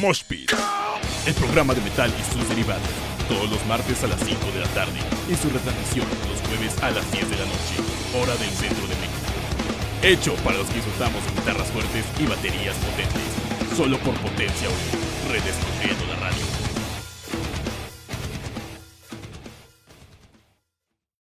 Moshpit, el programa de metal y sus derivados, todos los martes a las 5 de la tarde, y su retransmisión los jueves a las 10 de la noche, hora del centro de México. Hecho para los que disfrutamos guitarras fuertes y baterías potentes, solo por Potencia 1, redescubriendo.